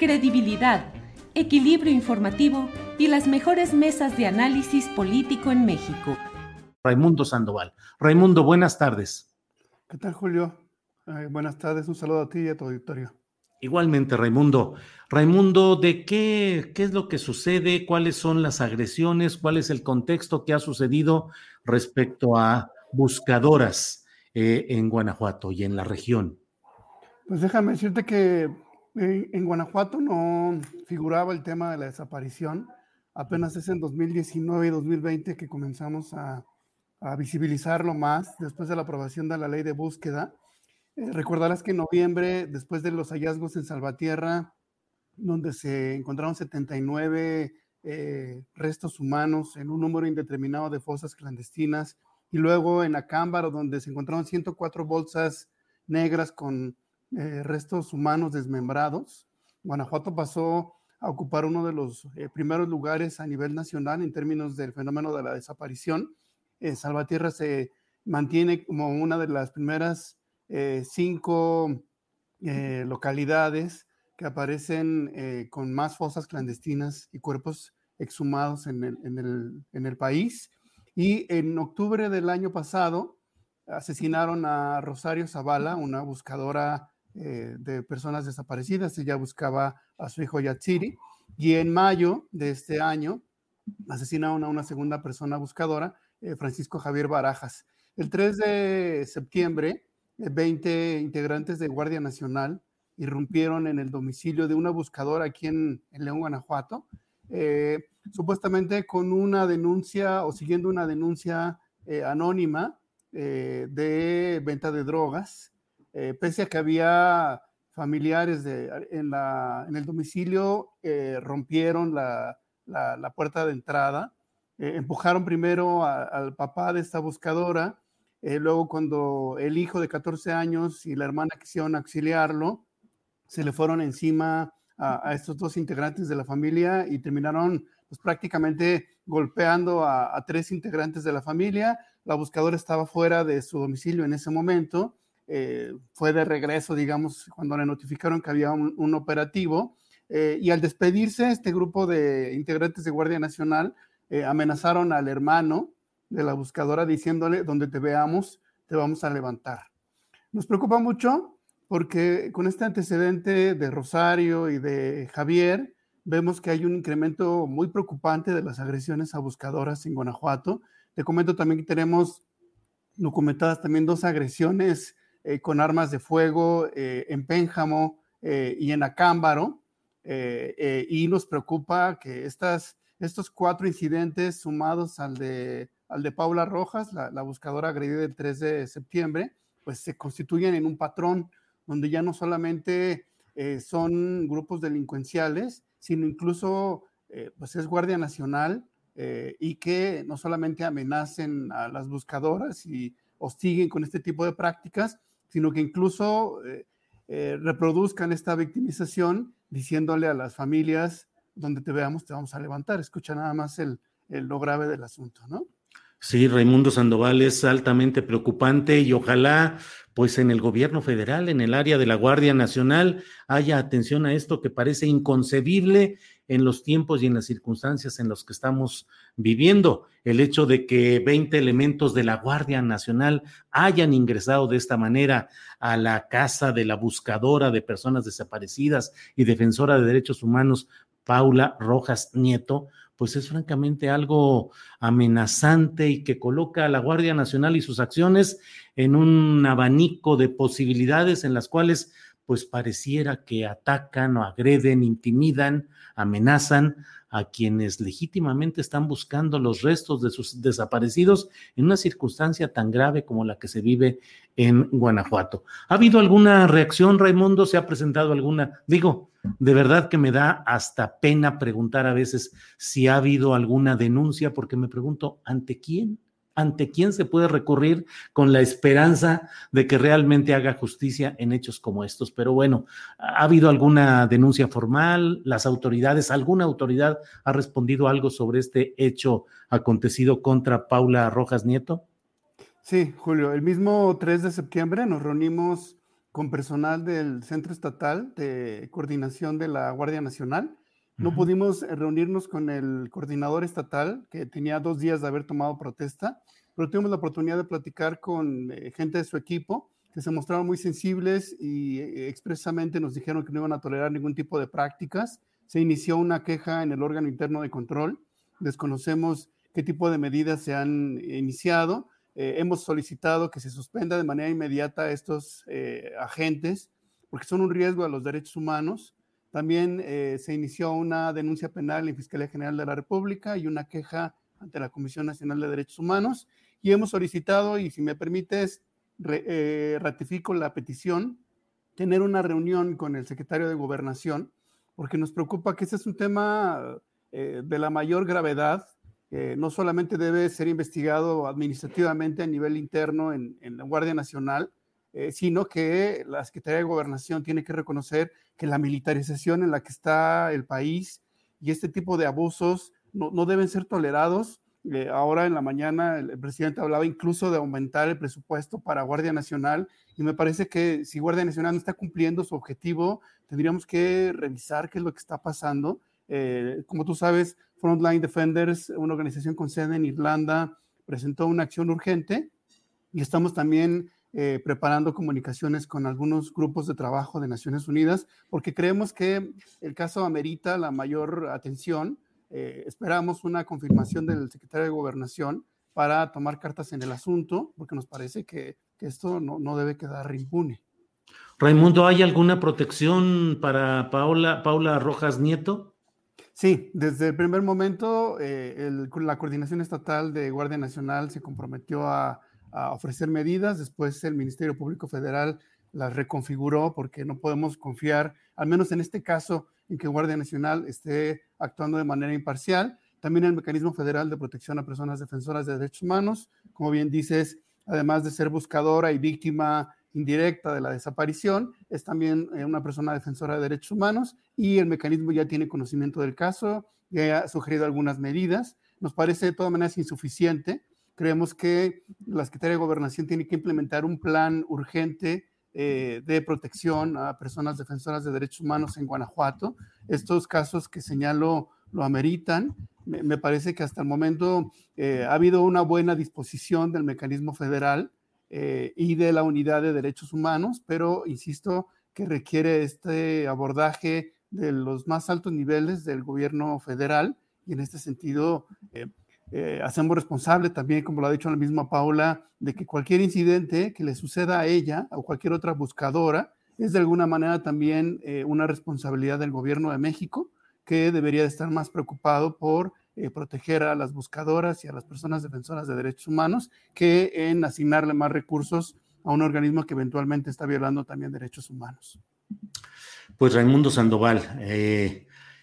credibilidad, equilibrio informativo y las mejores mesas de análisis político en México. Raimundo Sandoval. Raimundo, buenas tardes. ¿Qué tal, Julio? Ay, buenas tardes, un saludo a ti y a tu auditorio. Igualmente, Raimundo. Raimundo, ¿de qué, qué es lo que sucede? ¿Cuáles son las agresiones? ¿Cuál es el contexto que ha sucedido respecto a buscadoras eh, en Guanajuato y en la región? Pues déjame decirte que en, Guanajuato no figuraba el tema de la desaparición. Apenas es en 2019 y 2020 que comenzamos a, a visibilizarlo más después de la aprobación de la ley de búsqueda. Eh, recordarás que en noviembre, después de los hallazgos en Salvatierra, donde se encontraron 79 eh, restos humanos en un número indeterminado de fosas clandestinas, y luego en Acámbaro, donde se encontraron 104 bolsas negras con eh, restos humanos desmembrados, Guanajuato pasó a ocupar uno de los eh, primeros lugares a nivel nacional en términos del fenómeno de la desaparición. Eh, Salvatierra se mantiene como una de las primeras eh, cinco eh, localidades que aparecen eh, con más fosas clandestinas y cuerpos exhumados en el, en, el, en el país. Y en octubre del año pasado asesinaron a Rosario Zavala, una buscadora eh, de personas desaparecidas. Ella buscaba a su hijo Yatsiri. Y en mayo de este año asesinaron a una segunda persona buscadora, eh, Francisco Javier Barajas. El 3 de septiembre, 20 integrantes de Guardia Nacional irrumpieron en el domicilio de una buscadora aquí en, en León, Guanajuato, eh, supuestamente con una denuncia o siguiendo una denuncia eh, anónima eh, de venta de drogas, eh, pese a que había familiares en, el domicilio, eh, rompieron la, puerta de entrada, eh, empujaron primero al papá de esta buscadora, eh, luego cuando el hijo de 14 años y la hermana quisieron auxiliarlo, se le fueron encima a, estos dos integrantes de la familia y terminaron pues, prácticamente golpeando a, tres integrantes de la familia. La buscadora estaba fuera de su domicilio en ese momento. Eh, fue de regreso, digamos, cuando le notificaron que había un, operativo. Eh, y al despedirse, este grupo de integrantes de Guardia Nacional eh, amenazaron al hermano de la buscadora diciéndole, donde te veamos, te vamos a levantar. Nos preocupa mucho porque con este antecedente de Rosario y de Javier, vemos que hay un incremento muy preocupante de las agresiones a buscadoras en Guanajuato. Te comento también que tenemos documentadas también dos agresiones eh, con armas de fuego eh, en Pénjamo eh, y en Acámbaro. Eh, y nos preocupa que estas, estos cuatro incidentes sumados al de, al de Paula Rojas, la, la buscadora agredida el 3 de septiembre, pues se constituyen en un patrón donde ya no solamente eh, son grupos delincuenciales, sino incluso eh, pues es Guardia Nacional eh, y que no solamente amenacen a las buscadoras y hostiguen con este tipo de prácticas, sino que incluso eh, eh, reproduzcan esta victimización diciéndole a las familias, donde te veamos te vamos a levantar. Escucha nada más el, el lo grave del asunto, ¿no? Sí, Raimundo Sandoval es altamente preocupante y ojalá pues en el gobierno federal, en el área de la Guardia Nacional, haya atención a esto que parece inconcebible en los tiempos y en las circunstancias en los que estamos viviendo. El hecho de que 20 elementos de la Guardia Nacional hayan ingresado de esta manera a la casa de la buscadora de personas desaparecidas y defensora de derechos humanos, Paula Rojas Nieto, pues es francamente algo amenazante y que coloca a la Guardia Nacional y sus acciones en un abanico de posibilidades en las cuales pues pareciera que atacan o agreden, intimidan, amenazan a quienes legítimamente están buscando los restos de sus desaparecidos en una circunstancia tan grave como la que se vive en Guanajuato. ¿Ha habido alguna reacción, Raimundo? ¿Se ha presentado alguna? Digo, de verdad que me da hasta pena preguntar a veces si ha habido alguna denuncia, porque me pregunto, ¿ante quién? Ante quién se puede recurrir con la esperanza de que realmente haga justicia en hechos como estos. Pero bueno, ¿ha habido alguna denuncia formal? ¿Las autoridades, alguna autoridad ha respondido algo sobre este hecho acontecido contra Paula Rojas Nieto? Sí, Julio, el mismo 3 de septiembre nos reunimos con personal del Centro Estatal de Coordinación de la Guardia Nacional. No pudimos reunirnos con el coordinador estatal, que tenía dos días de haber tomado protesta, pero tuvimos la oportunidad de platicar con eh, gente de su equipo que se mostraron muy sensibles y eh, expresamente nos dijeron que no iban a tolerar ningún tipo de prácticas. Se inició una queja en el órgano interno de control. Desconocemos qué tipo de medidas se han iniciado. Eh, hemos solicitado que se suspenda de manera inmediata a estos agentes porque son un riesgo a los derechos humanos. También se inició una denuncia penal en Fiscalía General de la República y una queja ante la Comisión Nacional de Derechos Humanos y hemos solicitado, y si me permites, eh, ratifico la petición, tener una reunión con el secretario de Gobernación, porque nos preocupa que ese es un tema eh, de la mayor gravedad. no solamente debe ser investigado administrativamente a nivel interno en la Guardia Nacional, eh, sino que la Secretaría de Gobernación tiene que reconocer que la militarización en la que está el país y este tipo de abusos no, no deben ser tolerados. Eh, ahora en la mañana el, presidente hablaba incluso de aumentar el presupuesto para Guardia Nacional y me parece que si Guardia Nacional no está cumpliendo su objetivo, tendríamos que revisar qué es lo que está pasando. Eh, como tú sabes, Frontline Defenders, una organización con sede en Irlanda, presentó una acción urgente y estamos también eh, preparando comunicaciones con algunos grupos de trabajo de Naciones Unidas, porque creemos que el caso amerita la mayor atención eh, esperamos una confirmación del secretario de Gobernación para tomar cartas en el asunto, porque nos parece que, esto no, debe quedar impune. Raimundo, ¿hay alguna protección para Paula, Paula Rojas Nieto? Sí, desde el primer momento eh, la Coordinación Estatal de Guardia Nacional se comprometió a, a, ofrecer medidas, después el Ministerio Público Federal las reconfiguró porque no podemos confiar, al menos en este caso, en que Guardia Nacional esté actuando de manera imparcial. También el Mecanismo Federal de Protección a Personas Defensoras de Derechos Humanos, como bien dices, además de ser buscadora y víctima indirecta de la desaparición, es también eh, una persona defensora de derechos humanos y el mecanismo ya tiene conocimiento del caso, ya ha sugerido algunas medidas. Nos parece de todas maneras insuficiente. Creemos que la Secretaría de Gobernación tiene que implementar un plan urgente eh, de protección a personas defensoras de derechos humanos en Guanajuato. Estos casos que señalo lo ameritan. Me, parece que hasta el momento eh, ha habido una buena disposición del mecanismo federal eh, y de la unidad de derechos humanos, pero insisto que requiere este abordaje de los más altos niveles del gobierno federal y en este sentido eh, hacemos responsable también, como lo ha dicho la misma Paula, de que cualquier incidente que le suceda a ella o cualquier otra buscadora es de alguna manera también eh, una responsabilidad del gobierno de México, que debería estar más preocupado por eh, proteger a las buscadoras y a las personas defensoras de derechos humanos que en asignarle más recursos a un organismo que eventualmente está violando también derechos humanos. Pues Raimundo Sandoval,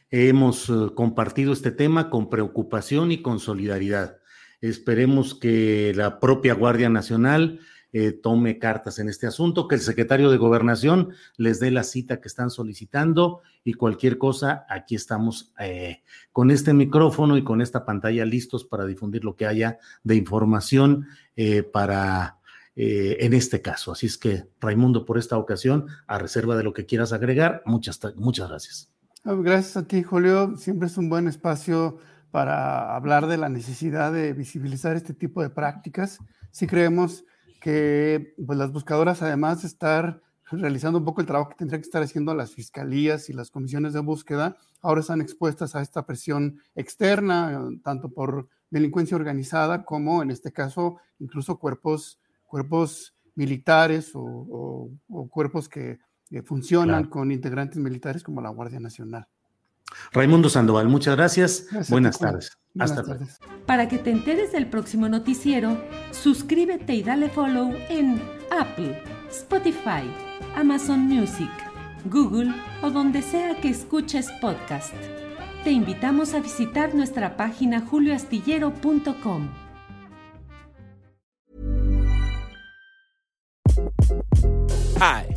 Hemos eh, compartido este tema con preocupación y con solidaridad. Esperemos que la propia Guardia Nacional eh, tome cartas en este asunto, que el secretario de Gobernación les dé la cita que están solicitando y cualquier cosa, aquí estamos eh, con este micrófono y con esta pantalla listos para difundir lo que haya de información para en este caso. Así es que, Raimundo, por esta ocasión, a reserva de lo que quieras agregar, muchas, muchas gracias. Gracias a ti, Julio. Siempre es un buen espacio para hablar de la necesidad de visibilizar este tipo de prácticas. Si creemos que pues, las buscadoras, además de estar realizando un poco el trabajo que tendrían que estar haciendo las fiscalías y las comisiones de búsqueda, ahora están expuestas a esta presión externa, tanto por delincuencia organizada como, en este caso, incluso cuerpos, cuerpos militares o, cuerpos que, funcionan con integrantes militares como la Guardia Nacional. Raimundo Sandoval, muchas gracias. Buenas tardes. Hasta luego. Para que te enteres del próximo noticiero, suscríbete y dale follow en Apple, Spotify, Amazon Music, Google o donde sea que escuches podcast. Te invitamos a visitar nuestra página julioastillero.com. Hi,